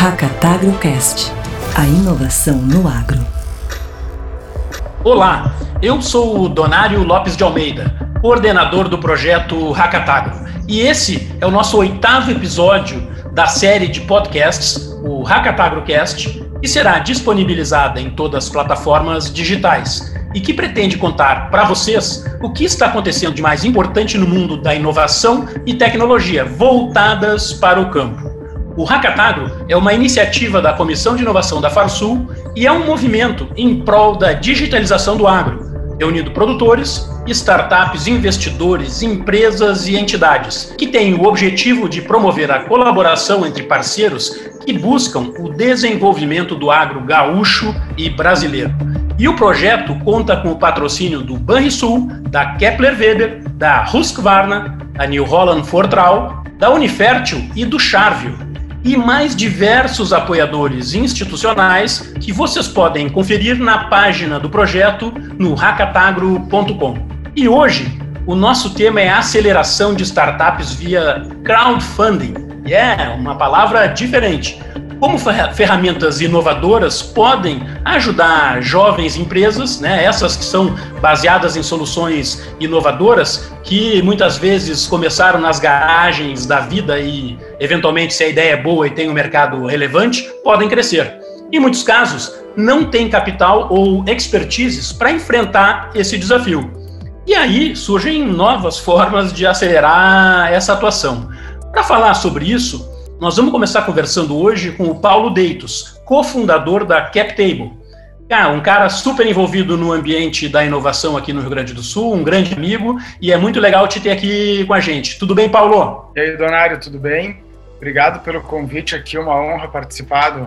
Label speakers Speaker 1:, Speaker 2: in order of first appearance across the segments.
Speaker 1: Hackatagrocast, a inovação no agro.
Speaker 2: Olá, eu sou o Donário Lopes de Almeida, coordenador do projeto Hackatagro, e esse é o nosso oitavo episódio da série de podcasts, o Hackatagrocast, que será disponibilizada em todas as plataformas digitais e que pretende contar para vocês o que está acontecendo de mais importante no mundo da inovação e tecnologia voltadas para o campo. O Hackatagro é uma iniciativa da Comissão de Inovação da Farsul e é um movimento em prol da digitalização do agro, reunindo produtores, startups, investidores, empresas e entidades, que tem o objetivo de promover a colaboração entre parceiros que buscam o desenvolvimento do agro gaúcho e brasileiro. E o projeto conta com o patrocínio do Banrisul, da Kepler Weber, da Husqvarna, da New Holland Fortral, da Unifértil e do Charvio, e mais diversos apoiadores institucionais que vocês podem conferir na página do projeto no hackatagro.com. E hoje, o nosso tema é aceleração de startups via crowdfunding. É uma palavra diferente como ferramentas inovadoras podem ajudar jovens empresas, né, essas que são baseadas em soluções inovadoras, que muitas vezes começaram nas garagens da vida e, eventualmente, se a ideia é boa e tem um mercado relevante, podem crescer. Em muitos casos, não tem capital ou expertises para enfrentar esse desafio. E aí surgem novas formas de acelerar essa atuação. Para falar sobre isso, nós vamos começar conversando hoje com o Paulo Deitos, cofundador da CapTable. Ah, um cara super envolvido no ambiente da inovação aqui no Rio Grande do Sul, um grande amigo, e é muito legal te ter aqui com a gente. Tudo bem, Paulo?
Speaker 3: E aí, Donário, tudo bem? Obrigado pelo convite aqui, uma honra participar de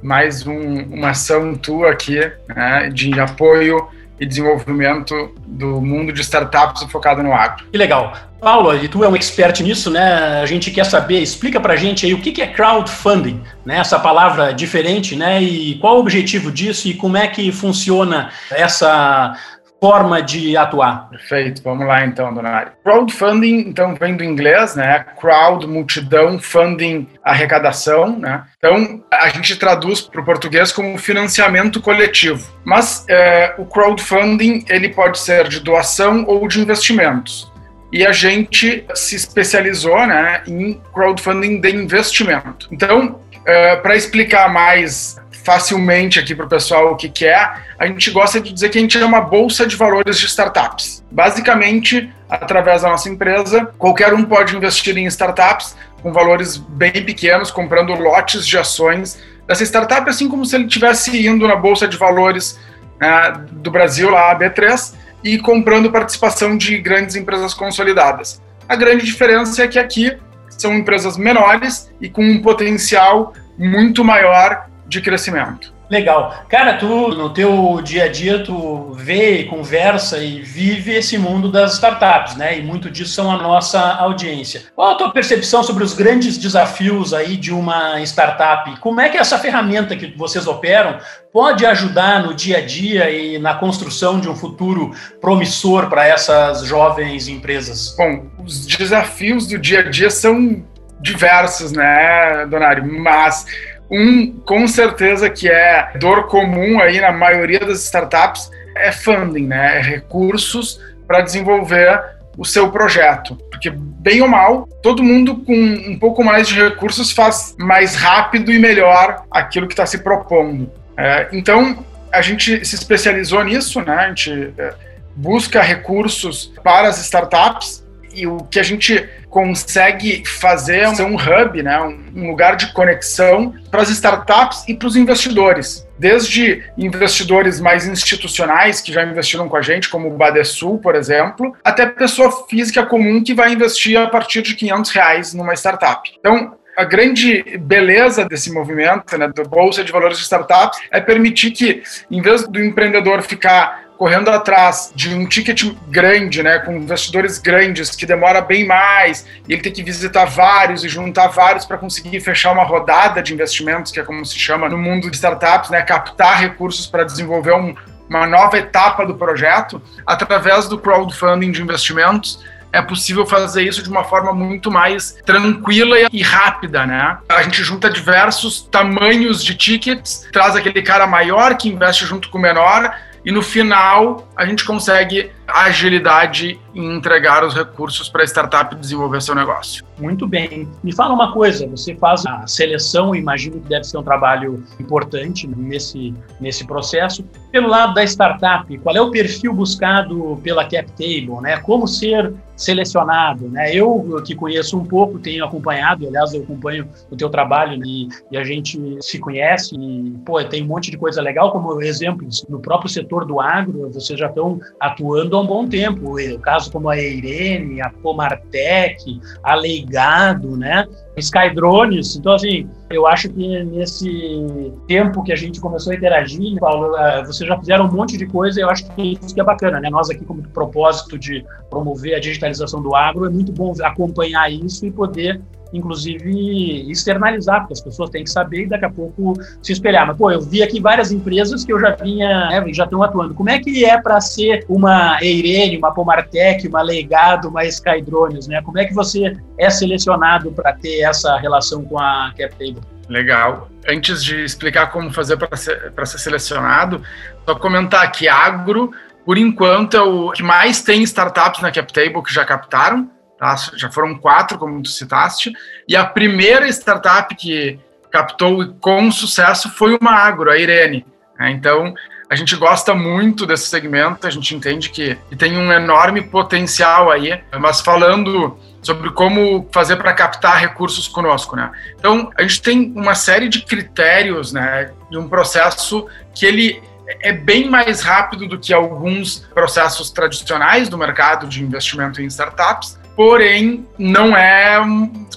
Speaker 3: mais um, uma ação tua aqui, né, de apoio e desenvolvimento do mundo de startups focado no agro.
Speaker 2: Que legal. Paulo, e tu é um expert nisso, né? A gente quer saber, explica pra gente aí o que é crowdfunding, né? Essa palavra diferente, né? E qual o objetivo disso e como é que funciona essa forma de atuar.
Speaker 3: Perfeito, vamos lá então, Donário. Crowdfunding, então, vem do inglês, né? Crowd, multidão, funding, arrecadação, né? Então, a gente traduz para o português como financiamento coletivo. Mas é, o crowdfunding, ele pode ser de doação ou de investimentos. E a gente se especializou né, em crowdfunding de investimento. Então, é, para explicar mais facilmente aqui para o pessoal o que, que é, a gente gosta de dizer que a gente é uma bolsa de valores de startups. Basicamente, através da nossa empresa, qualquer um pode investir em startups com valores bem pequenos, comprando lotes de ações dessa startup, assim como se ele estivesse indo na bolsa de valores né, do Brasil, lá a B3, e comprando participação de grandes empresas consolidadas. A grande diferença é que aqui são empresas menores e com um potencial muito maior de crescimento.
Speaker 2: Legal. Cara, tu no teu dia a dia tu vê, conversa e vive esse mundo das startups, né? E muito disso são a nossa audiência. Qual a tua percepção sobre os grandes desafios aí de uma startup? Como é que essa ferramenta que vocês operam pode ajudar no dia a dia e na construção de um futuro promissor para essas jovens empresas?
Speaker 3: Bom, os desafios do dia a dia são diversos, né, Donário? Mas um, com certeza, que é dor comum aí na maioria das startups, é funding, né? É recursos para desenvolver o seu projeto. Porque, bem ou mal, todo mundo com um pouco mais de recursos faz mais rápido e melhor aquilo que está se propondo. É, então, a gente se especializou nisso, né? A gente é, busca recursos para as startups e o que a gente consegue fazer um hub, né, um lugar de conexão para as startups e para os investidores. Desde investidores mais institucionais que já investiram com a gente, como o Badesul, por exemplo, até pessoa física comum que vai investir a partir de 500 reais numa startup. Então, a grande beleza desse movimento, né, do Bolsa de Valores de Startups, é permitir que, em vez do empreendedor ficar correndo atrás de um ticket grande, né, com investidores grandes, que demora bem mais, e ele tem que visitar vários e juntar vários para conseguir fechar uma rodada de investimentos, que é como se chama no mundo de startups, né, captar recursos para desenvolver um, uma nova etapa do projeto, através do crowdfunding de investimentos, é possível fazer isso de uma forma muito mais tranquila e rápida, né? A gente junta diversos tamanhos de tickets, traz aquele cara maior que investe junto com o menor e no final a gente consegue agilidade em entregar os recursos para a startup desenvolver seu negócio.
Speaker 2: Muito bem. Me fala uma coisa, você faz a seleção, imagino que deve ser um trabalho importante nesse, nesse processo. Pelo lado da startup, qual é o perfil buscado pela CapTable, né? Como ser selecionado, né? Eu que conheço um pouco, tenho acompanhado, aliás, eu acompanho o teu trabalho e, e a gente se conhece e, pô, tem um monte de coisa legal, como exemplos, no próprio setor do agro, vocês já estão atuando há um bom tempo, o caso como a Eirene, a Pomartec, a Leigado, né? Skydrones. Então, assim, eu acho que nesse tempo que a gente começou a interagir, Paulo, eh, vocês já fizeram um monte de coisa e eu acho que isso que é bacana, né? Nós aqui, como propósito de promover a digitalização do agro, é muito bom acompanhar isso e poder inclusive externalizar, porque as pessoas têm que saber e daqui a pouco se espelhar. Mas, pô, eu vi aqui várias empresas que eu já vinha, né, já estão atuando. Como é que é para ser uma Eirene, uma Pomartec, uma Leigado, uma Skydrones, né? Como é que você é selecionado para ter essa relação com a CapTable?
Speaker 3: Legal. Antes de explicar como fazer para ser, ser selecionado, só comentar que agro, por enquanto, é o que mais tem startups na CapTable que já captaram. Tá? Já foram quatro, como tu citaste. E a primeira startup que captou com sucesso foi uma agro, a Irene. Né? Então, a gente gosta muito desse segmento, a gente entende que, tem um enorme potencial aí, mas falando sobre como fazer para captar recursos conosco, né? Então, a gente tem uma série de critérios, né, de um processo que ele é bem mais rápido do que alguns processos tradicionais do mercado de investimento em startups, porém não é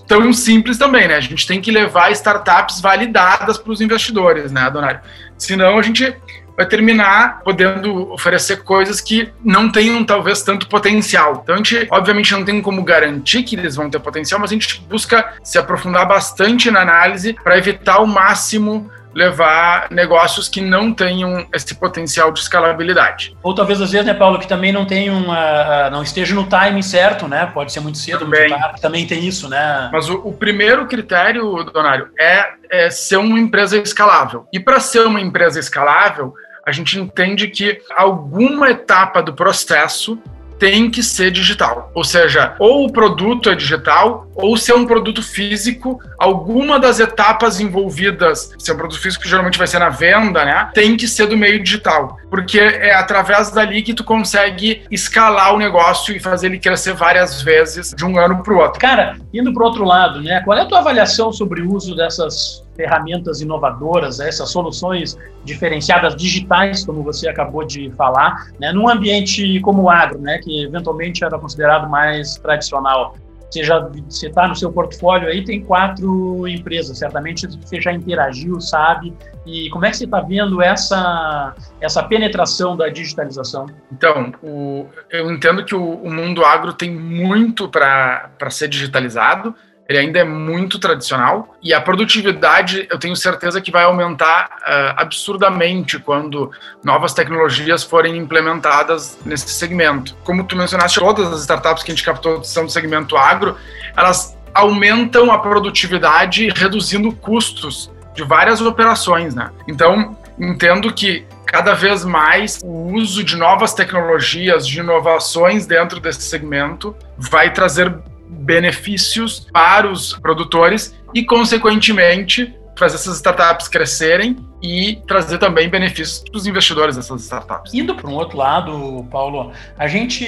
Speaker 3: tão simples também, né? A gente tem que levar startups validadas para os investidores, né, Donário? Senão a gente vai terminar podendo oferecer coisas que não tenham talvez tanto potencial. Então a gente, obviamente, não tem como garantir que eles vão ter potencial, mas a gente busca se aprofundar bastante na análise para evitar ao máximo levar negócios que não tenham esse potencial de escalabilidade.
Speaker 2: Ou talvez às vezes, né, Paulo, que também não tenham, uh, não esteja no timing certo, né? Pode ser muito cedo, também. muito tarde, também tem isso, né?
Speaker 3: Mas o, o primeiro critério, Donário, é, é ser uma empresa escalável. E para ser uma empresa escalável, a gente entende que alguma etapa do processo tem que ser digital. Ou seja, ou o produto é digital, ou se é um produto físico, alguma das etapas envolvidas, se é um produto físico, geralmente vai ser na venda, né? Tem que ser do meio digital. Porque é através dali que tu consegue escalar o negócio e fazer ele crescer várias vezes de um ano para o outro.
Speaker 2: Cara, indo para o outro lado, né? Qual é a tua avaliação sobre o uso dessas ferramentas inovadoras, essas soluções diferenciadas digitais, como você acabou de falar, né, num ambiente como o agro, né, que eventualmente era considerado mais tradicional. Você já está no seu portfólio aí, tem quatro empresas, certamente você já interagiu, sabe? E como é que você está vendo essa, essa penetração da digitalização?
Speaker 3: Então, o, eu entendo que o, o mundo agro tem muito para ser digitalizado, ele ainda é muito tradicional e a produtividade eu tenho certeza que vai aumentar uh, absurdamente quando novas tecnologias forem implementadas nesse segmento. Como tu mencionaste, todas as startups que a gente captou são do segmento agro, elas aumentam a produtividade reduzindo custos de várias operações, né? Então, entendo que cada vez mais o uso de novas tecnologias, de inovações dentro desse segmento vai trazer benefícios para os produtores e, consequentemente, fazer essas startups crescerem e trazer também benefícios para os investidores dessas startups.
Speaker 2: Indo para um outro lado, Paulo, a gente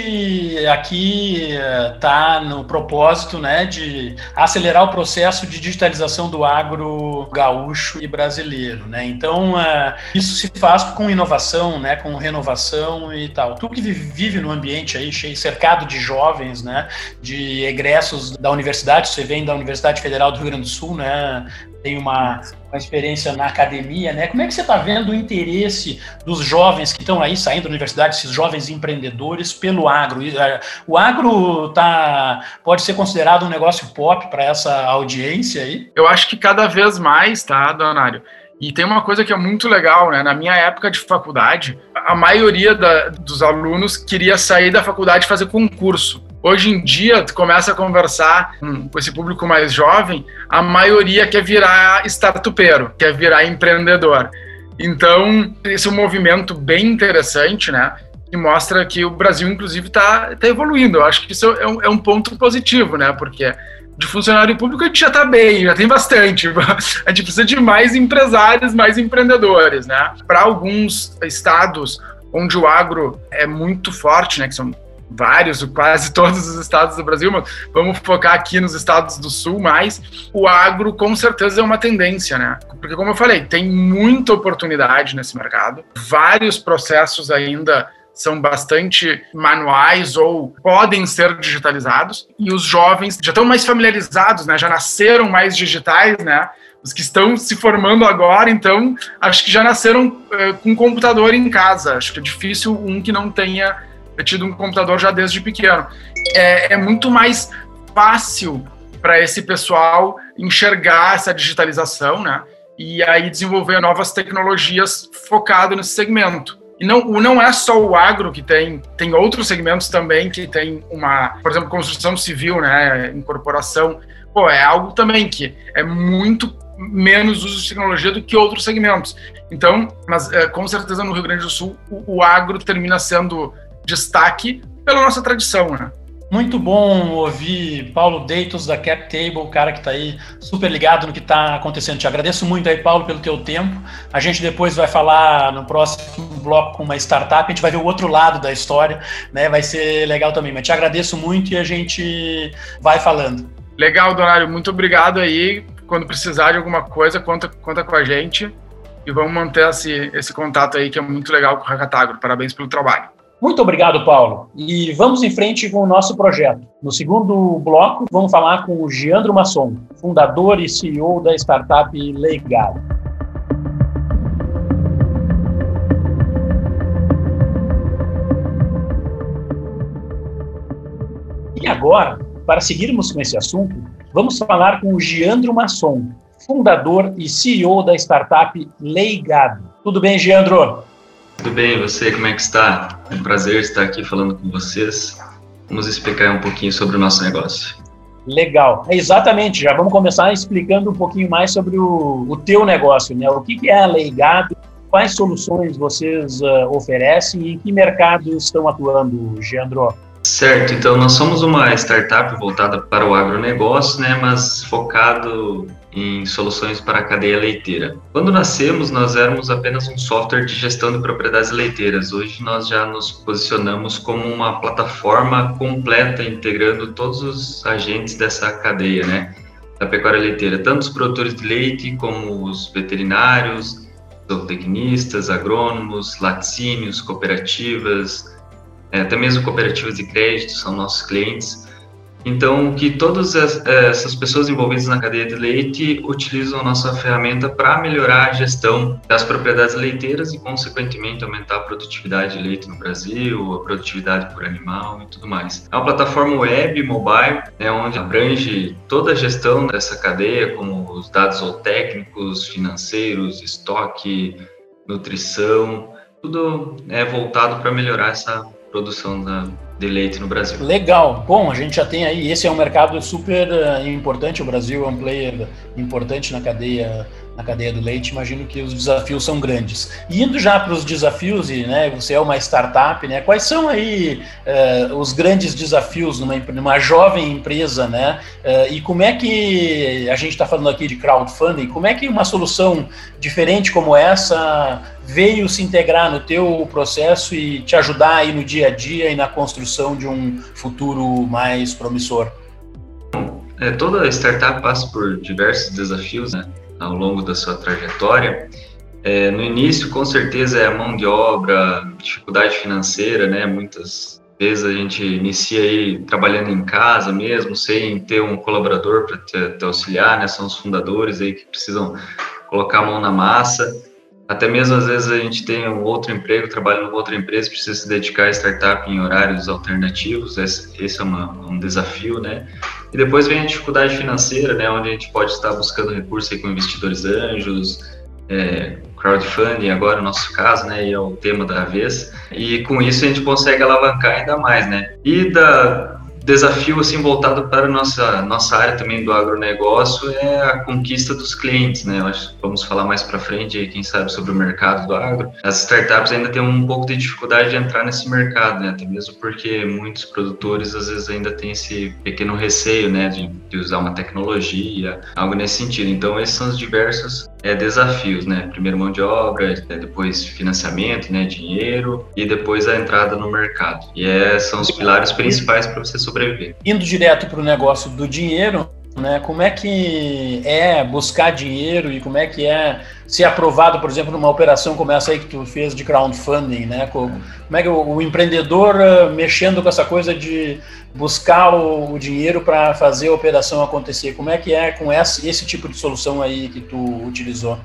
Speaker 2: aqui está eh, no propósito né, de acelerar o processo de digitalização do agro gaúcho e brasileiro. Né? Então, uh, isso se faz com inovação, né, com renovação e tal. Tu que vive no ambiente aí cheio, cercado de jovens, né, de egressos da universidade, você vem da Universidade Federal do Rio Grande do Sul, né, tem uma, uma experiência na academia, né? Como é que você está vendo o interesse dos jovens que estão aí saindo da universidade, esses jovens empreendedores, pelo agro? É, o agro tá, pode ser considerado um negócio pop para essa audiência aí?
Speaker 3: Eu acho que cada vez mais, tá, Donário? E tem uma coisa que é muito legal, né? Na minha época de faculdade, a maioria da, dos alunos queria sair da faculdade e fazer concurso. Hoje em dia, tu começa a conversar com esse público mais jovem, a maioria quer virar startupeiro, quer virar empreendedor. Então, esse é um movimento bem interessante, né? Que mostra que o Brasil, inclusive, está tá evoluindo. Eu acho que isso é um, é um ponto positivo, né? Porque de funcionário público a gente já está bem, já tem bastante. A gente precisa de mais empresários, mais empreendedores, né? Para alguns estados onde o agro é muito forte, né? Que são vários, quase todos os estados do Brasil, mas vamos focar aqui nos estados do sul mais, o agro com certeza é uma tendência, né? Porque como eu falei, tem muita oportunidade nesse mercado, vários processos ainda são bastante manuais ou podem ser digitalizados e os jovens já estão mais familiarizados, né? Já nasceram mais digitais, né? Os que estão se formando agora, então, acho que já nasceram uh, com computador em casa. Acho que é difícil um que não tenha tido um computador já desde pequeno. É, é muito mais fácil para esse pessoal enxergar essa digitalização, né? E aí desenvolver novas tecnologias focado nesse segmento. E não, não é só o agro que tem, tem outros segmentos também que tem uma, por exemplo, construção civil, né, incorporação. Pô, é algo também que é muito menos uso de tecnologia do que outros segmentos. Então, mas é, com certeza no Rio Grande do Sul o, o agro termina sendo destaque pela nossa tradição, né?
Speaker 2: Muito bom ouvir Paulo Deitos da Cap Table, o cara que está aí super ligado no que está acontecendo. Te agradeço muito aí, Paulo, pelo teu tempo. A gente depois vai falar no próximo bloco com uma startup, a gente vai ver o outro lado da história, né? Vai ser legal também. Mas te agradeço muito e a gente vai falando.
Speaker 3: Legal, Donário. Muito obrigado aí. Quando precisar de alguma coisa, conta, conta com a gente. E vamos manter esse, esse contato aí, que é muito legal com o Hackatagro. Parabéns pelo trabalho.
Speaker 2: Muito obrigado, Paulo. E vamos em frente com o nosso projeto. No segundo bloco, vamos falar com o Giandro Masson, fundador e CEO da startup Legal. E agora, para seguirmos com esse assunto, vamos falar com o Giandro Masson, fundador e CEO da startup Leigado. Tudo bem, Giandro?
Speaker 4: Tudo bem, você como é que está? É um prazer estar aqui falando com vocês. Vamos explicar um pouquinho sobre o nosso negócio.
Speaker 2: Legal, é exatamente. Já vamos começar explicando um pouquinho mais sobre o, o teu negócio, né? O que, que é a Leigado, quais soluções vocês uh, oferecem e em que mercados estão atuando, Geandro?
Speaker 4: Certo, então nós somos uma startup voltada para o agronegócio, né, mas focado em soluções para a cadeia leiteira. Quando nascemos, nós éramos apenas um software de gestão de propriedades leiteiras. Hoje nós já nos posicionamos como uma plataforma completa, integrando todos os agentes dessa cadeia, né, da pecuária leiteira, tanto os produtores de leite como os veterinários, zootecnistas, agrônomos, laticínios, cooperativas, é, até mesmo cooperativas de crédito são nossos clientes. Então, que todas essas pessoas envolvidas na cadeia de leite utilizam a nossa ferramenta para melhorar a gestão das propriedades leiteiras e, consequentemente, aumentar a produtividade de leite no Brasil, a produtividade por animal e tudo mais. É uma plataforma web, mobile, né, onde abrange toda a gestão dessa cadeia, como os dados técnicos, financeiros, estoque, nutrição, tudo é voltado para melhorar essa produção da, de leite no Brasil.
Speaker 2: Legal. Bom, a gente já tem aí, esse é um mercado super uh, importante, o Brasil é um player importante na cadeia na cadeia do leite, imagino que os desafios são grandes. E indo já para os desafios, e né, você é uma startup, né, quais são aí uh, os grandes desafios numa, numa jovem empresa, né, uh, e como é que, a gente está falando aqui de crowdfunding, como é que uma solução diferente como essa veio se integrar no teu processo e te ajudar aí no dia a dia e na construção de um futuro mais promissor?
Speaker 4: É, toda startup passa por diversos desafios, né? Ao longo da sua trajetória. É, no início, com certeza, é a mão de obra, dificuldade financeira, né? Muitas vezes a gente inicia aí trabalhando em casa mesmo, sem ter um colaborador para te, te, auxiliar, né? São os fundadores aí que precisam colocar a mão na massa. Até mesmo às vezes a gente tem um outro emprego, trabalha numa outra empresa, precisa se dedicar à startup em horários alternativos. Esse, esse é uma, um desafio, né? E depois vem a dificuldade financeira, né, onde a gente pode estar buscando recursos com investidores anjos, é, crowdfunding agora no nosso caso, né, e é o tema da vez. E com isso a gente consegue alavancar ainda mais, né. E da desafio assim voltado para a nossa nossa área também do agronegócio é a conquista dos clientes, né? Acho vamos falar mais para frente, quem sabe sobre o mercado do agro. As startups ainda têm um pouco de dificuldade de entrar nesse mercado, né? Até mesmo porque muitos produtores às vezes ainda têm esse pequeno receio, né, de, de usar uma tecnologia, algo nesse sentido. Então esses são os diversos é, desafios, né? Primeiro mão de obra, é, depois financiamento, né, dinheiro e depois a entrada no mercado. E é, são os pilares principais para você sobreviver.
Speaker 2: Indo direto para o negócio do dinheiro, né? Como é que é buscar dinheiro e como é que é ser aprovado, por exemplo, numa operação como essa aí que tu fez de crowdfunding, né? Como é que o, empreendedor uh, mexendo com essa coisa de buscar o, o dinheiro para fazer a operação acontecer, como é que é com esse, esse tipo de solução aí que tu utilizou?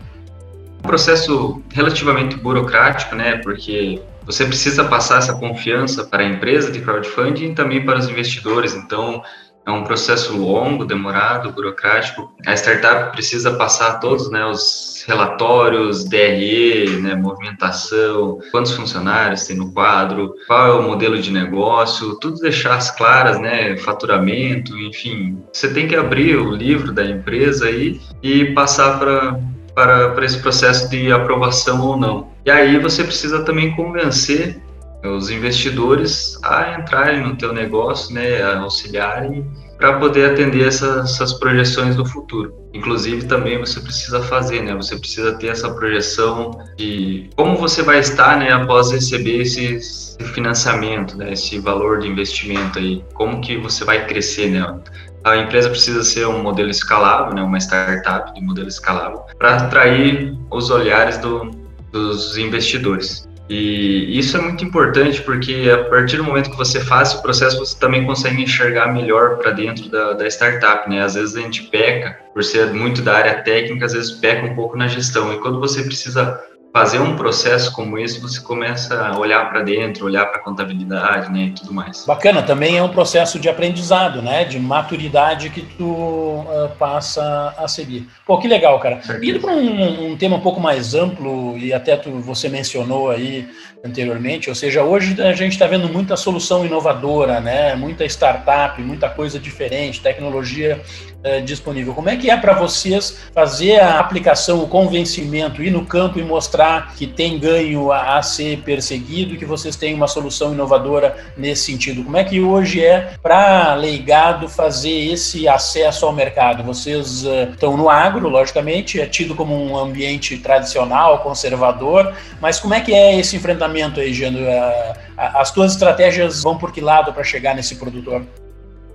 Speaker 4: Um processo relativamente burocrático, né? Porque você precisa passar essa confiança para a empresa de crowdfunding e também para os investidores. Então, é um processo longo, demorado, burocrático. A startup precisa passar todos né, os relatórios, DRE, né, movimentação, quantos funcionários tem no quadro, qual é o modelo de negócio, tudo deixar as claras, né, faturamento, enfim. Você tem que abrir o livro da empresa aí e passar para para, para esse processo de aprovação ou não. E aí você precisa também convencer os investidores a entrarem no teu negócio, né, a auxiliarem para poder atender essas, essas, projeções do futuro. Inclusive também você precisa fazer, né, você precisa ter essa projeção de como você vai estar, né, após receber esse, financiamento, né, esse valor de investimento aí, como que você vai crescer, né? A empresa precisa ser um modelo escalável, né, uma startup de modelo escalável, para atrair os olhares do, dos investidores. E isso é muito importante porque a partir do momento que você faz o processo, você também consegue enxergar melhor para dentro da, da, startup, né? Às vezes a gente peca, por ser muito da área técnica, às vezes peca um pouco na gestão. E quando você precisa fazer um processo como esse, você começa a olhar para dentro, olhar para a contabilidade, né, e tudo mais.
Speaker 2: Bacana, também é um processo de aprendizado, né, de maturidade que tu uh, passa a seguir. Pô, que legal, cara. Indo para um, um, tema um pouco mais amplo e até tu, você mencionou aí anteriormente, ou seja, hoje a gente está vendo muita solução inovadora, né, muita startup, muita coisa diferente, tecnologia uh, disponível. Como é que é para vocês fazer a aplicação, o convencimento, ir no campo e mostrar que tem ganho a, a ser perseguido que vocês têm uma solução inovadora nesse sentido. Como é que hoje é para leigado fazer esse acesso ao mercado? Vocês uh, estão no agro, logicamente, é tido como um ambiente tradicional, conservador, mas como é que é esse enfrentamento aí, Gendo? Uh, as tuas estratégias vão por que lado para chegar nesse produtor?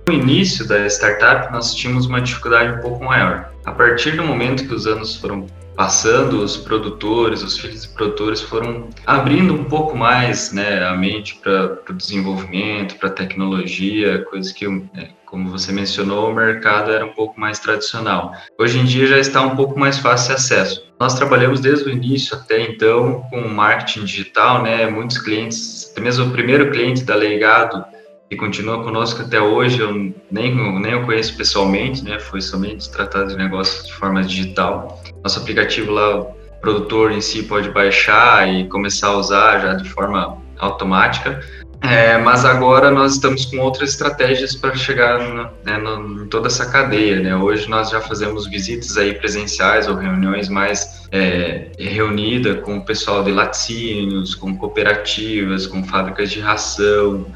Speaker 4: No início da startup, nós tínhamos uma dificuldade um pouco maior. A partir do momento que os anos foram passando, os produtores, os filhos de produtores foram abrindo um pouco mais né, a mente para o desenvolvimento, para a tecnologia, coisas que, é, como você mencionou, o mercado era um pouco mais tradicional. Hoje em dia já está um pouco mais fácil de acesso. Nós trabalhamos desde o início até então com marketing digital, né? Muitos clientes, até mesmo o primeiro cliente da Legado que continua conosco até hoje, eu nem, nem o conheço pessoalmente, né? Foi somente tratado de negócios de forma digital. Nosso aplicativo lá, o produtor em si pode baixar e começar a usar já de forma automática. É, mas agora nós estamos com outras estratégias para chegar né, em toda essa cadeia. Né? Hoje nós já fazemos visitas aí presenciais ou reuniões mais é, reunidas com o pessoal de laticínios, com cooperativas, com fábricas de ração,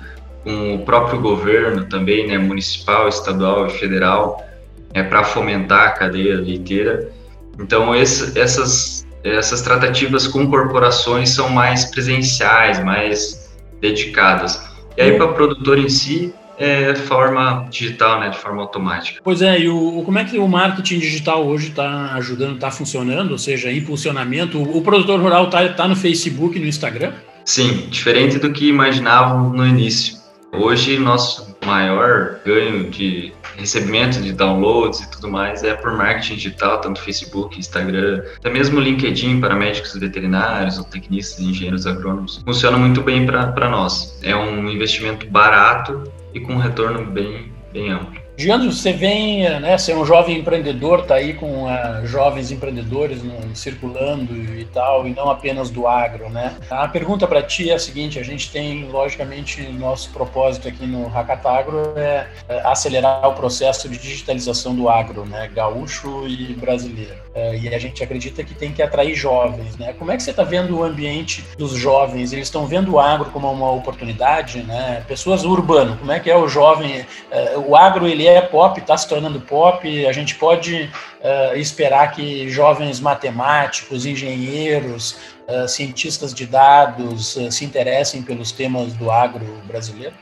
Speaker 4: com o próprio governo também, né, municipal, estadual e federal, é, para fomentar a cadeia leiteira. Então, esse, essas, essas tratativas com corporações são mais presenciais, mais dedicadas. E aí, para o produtor em si, é forma digital, né, de forma automática.
Speaker 2: Pois é, e o, como é que o marketing digital hoje está ajudando, está funcionando? Ou seja, impulsionamento. O, o produtor rural está tá no Facebook no Instagram?
Speaker 4: Sim, diferente do que imaginavam no início. Hoje, nosso maior ganho de recebimento de downloads e tudo mais é por marketing digital, tanto Facebook, Instagram, até mesmo LinkedIn para médicos veterinários ou tecnistas engenheiros agrônomos. Funciona muito bem para nós. É um investimento barato e com um retorno bem, bem amplo.
Speaker 2: Giandro, você vem, né, ser é um jovem empreendedor, tá aí com uh, jovens empreendedores circulando e tal, e não apenas do agro, né? A pergunta para ti é a seguinte, a gente tem, logicamente, nosso propósito aqui no Hackatagro é, é acelerar o processo de digitalização do agro, né, gaúcho e brasileiro. Uh, e a gente acredita que tem que atrair jovens, né? Como é que você está vendo o ambiente dos jovens? Eles estão vendo o agro como uma oportunidade, né? Pessoas urbano, como é que é o jovem? Uh, o agro, ele é pop, está se tornando pop. A gente pode uh, esperar que jovens matemáticos, engenheiros, uh, cientistas de dados uh, se interessem pelos temas do agro brasileiro?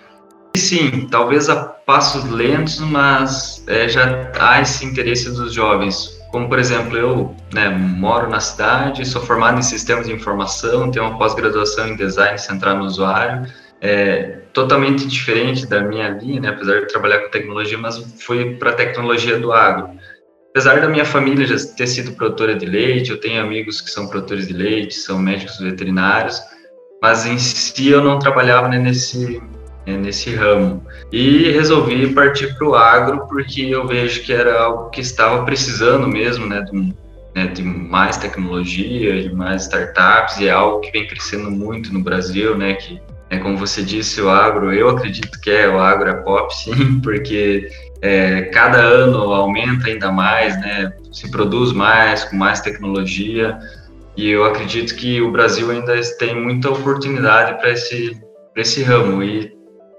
Speaker 4: Sim, talvez a passos lentos, mas é, já há esse interesse dos jovens. Como, por exemplo, eu né, moro na cidade, sou formado em sistemas de informação, tenho uma pós-graduação em design central no usuário, é, totalmente diferente da minha linha, né, apesar de trabalhar com tecnologia, mas fui para a tecnologia do agro. Apesar da minha família já ter sido produtora de leite, eu tenho amigos que são produtores de leite, são médicos veterinários, mas em si eu não trabalhava né, nesse, né, nesse ramo. E resolvi partir para o agro porque eu vejo que era algo que estava precisando mesmo, né, de, né, de mais tecnologia, de mais startups, e é algo que vem crescendo muito no Brasil, né, que é, como você disse, o agro, eu acredito que é, o agro é pop, sim, porque é, cada ano aumenta ainda mais, né? Se produz mais, com mais tecnologia, e eu acredito que o Brasil ainda tem muita oportunidade para esse, esse ramo. E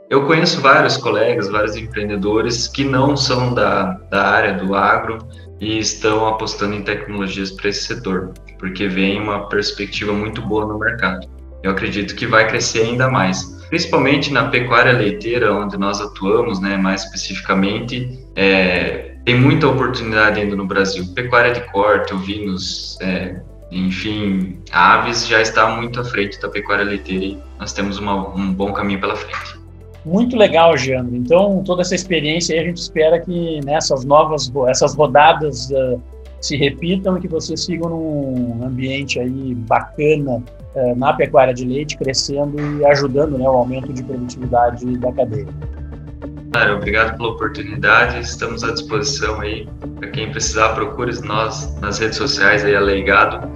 Speaker 4: eu conheço vários colegas, vários empreendedores que não são da, da área do agro e estão apostando em tecnologias para esse setor, porque vem uma perspectiva muito boa no mercado eu acredito que vai crescer ainda mais. Principalmente na pecuária leiteira, onde nós atuamos, né, mais especificamente, é, tem muita oportunidade ainda no Brasil. Pecuária de corte, ovinos, é, enfim, aves já está muito à frente da pecuária leiteira e nós temos uma, um bom caminho pela frente.
Speaker 2: Muito legal, Jean. Então, toda essa experiência aí, a gente espera que nessas novas, essas rodadas uh, se repitam e que vocês sigam num ambiente aí bacana na pecuária de leite, crescendo e ajudando né, o aumento de produtividade da cadeia.
Speaker 4: Claro, obrigado pela oportunidade. Estamos à disposição aí. Para quem precisar, procure nós nas redes sociais aí, Aleigado.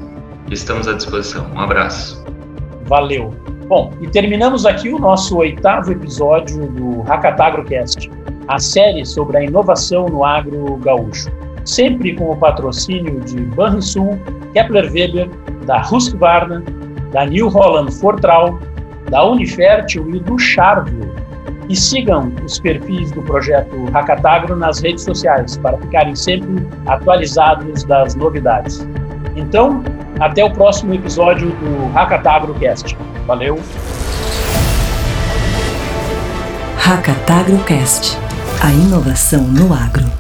Speaker 4: Estamos à disposição. Um abraço.
Speaker 2: Valeu. Bom, e terminamos aqui o nosso oitavo episódio do HackatagroCast, a série sobre a inovação no agro gaúcho sempre com o patrocínio de Banrisul, Kepler Weber, da Husqvarna, da New Holland Fortral, da Unifertil e do Charvio. E sigam os perfis do projeto Hackatagro nas redes sociais para ficarem sempre atualizados das novidades. Então, até o próximo episódio do Hackatagro Cast. Valeu!
Speaker 1: Hackatagro Cast, a inovação no agro.